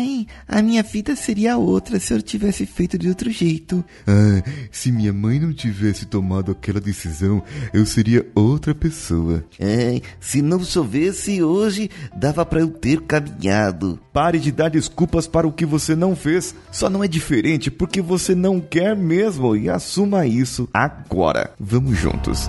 Ai, a minha vida seria outra se eu tivesse feito de outro jeito. Ah, se minha mãe não tivesse tomado aquela decisão, eu seria outra pessoa. Ai, se não chovesse hoje, dava para eu ter caminhado. Pare de dar desculpas para o que você não fez. Só não é diferente porque você não quer mesmo e assuma isso agora. Vamos juntos.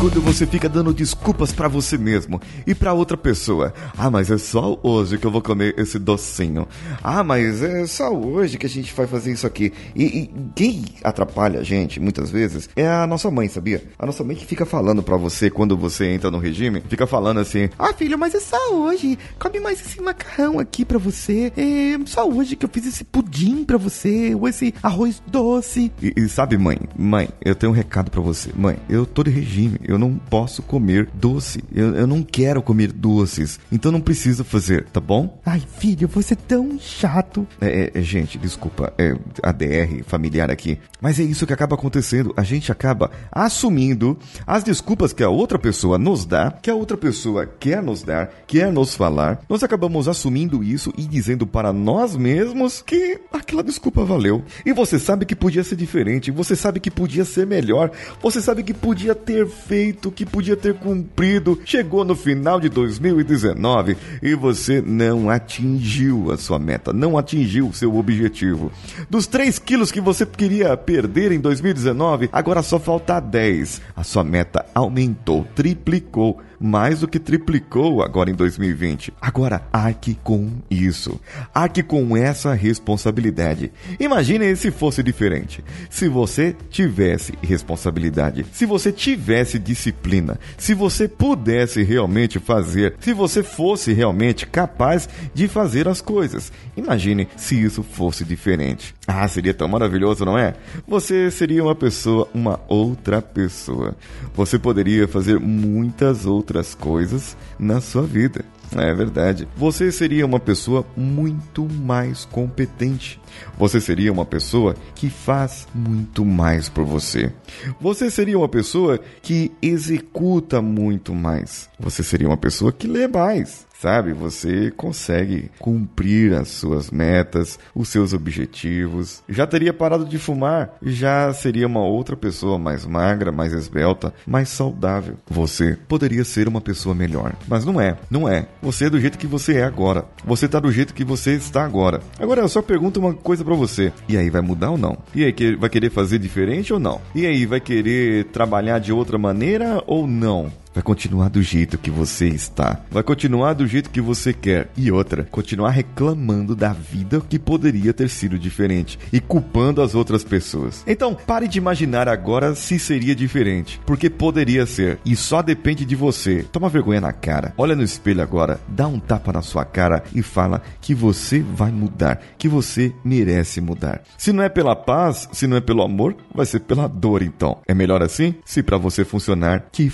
Quando você fica dando desculpas para você mesmo e para outra pessoa. Ah, mas é só hoje que eu vou comer esse docinho. Ah, mas é só hoje que a gente vai fazer isso aqui. E, e quem atrapalha a gente muitas vezes é a nossa mãe, sabia? A nossa mãe que fica falando para você quando você entra no regime, fica falando assim: "Ah, filho, mas é só hoje. Come mais esse macarrão aqui para você. É só hoje que eu fiz esse pudim para você, ou esse arroz doce". E, e sabe, mãe, mãe, eu tenho um recado para você. Mãe, eu tô de regime eu não posso comer doce. Eu, eu não quero comer doces. Então não precisa fazer, tá bom? Ai, filho, você é tão chato. É, é, gente, desculpa, é ADR familiar aqui. Mas é isso que acaba acontecendo. A gente acaba assumindo as desculpas que a outra pessoa nos dá, que a outra pessoa quer nos dar, quer nos falar. Nós acabamos assumindo isso e dizendo para nós mesmos que aquela desculpa valeu. E você sabe que podia ser diferente, você sabe que podia ser melhor, você sabe que podia ter feito que podia ter cumprido, chegou no final de 2019 e você não atingiu a sua meta, não atingiu o seu objetivo. Dos 3 quilos que você queria perder em 2019, agora só falta 10. A sua meta aumentou, triplicou mais do que triplicou agora em 2020. Agora, arque com isso. Arque com essa responsabilidade. Imagine se fosse diferente. Se você tivesse responsabilidade, se você tivesse disciplina, se você pudesse realmente fazer, se você fosse realmente capaz de fazer as coisas. Imagine se isso fosse diferente. Ah, seria tão maravilhoso, não é? Você seria uma pessoa, uma outra pessoa. Você poderia fazer muitas outras coisas na sua vida. É verdade. Você seria uma pessoa muito mais competente. Você seria uma pessoa que faz muito mais por você. Você seria uma pessoa que executa muito mais. Você seria uma pessoa que lê mais sabe? Você consegue cumprir as suas metas, os seus objetivos. Já teria parado de fumar, já seria uma outra pessoa mais magra, mais esbelta, mais saudável. Você poderia ser uma pessoa melhor, mas não é, não é. Você é do jeito que você é agora. Você tá do jeito que você está agora. Agora eu só pergunto uma coisa para você. E aí vai mudar ou não? E aí vai querer fazer diferente ou não? E aí vai querer trabalhar de outra maneira ou não? Vai continuar do jeito que você está. Vai continuar do jeito que você quer. E outra, continuar reclamando da vida que poderia ter sido diferente e culpando as outras pessoas. Então, pare de imaginar agora se seria diferente, porque poderia ser e só depende de você. Toma vergonha na cara. Olha no espelho agora, dá um tapa na sua cara e fala que você vai mudar, que você merece mudar. Se não é pela paz, se não é pelo amor, vai ser pela dor então. É melhor assim? Se para você funcionar, que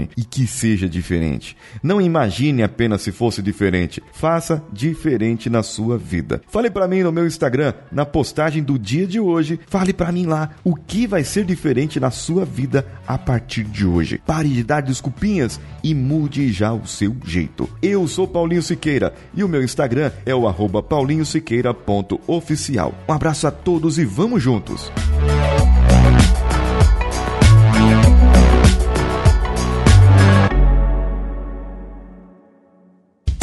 funcione e que seja diferente. Não imagine apenas se fosse diferente. Faça diferente na sua vida. Fale para mim no meu Instagram, na postagem do dia de hoje. Fale para mim lá o que vai ser diferente na sua vida a partir de hoje. Pare de dar desculpinhas e mude já o seu jeito. Eu sou Paulinho Siqueira e o meu Instagram é o arroba paulinhosiqueira.oficial. Um abraço a todos e vamos juntos!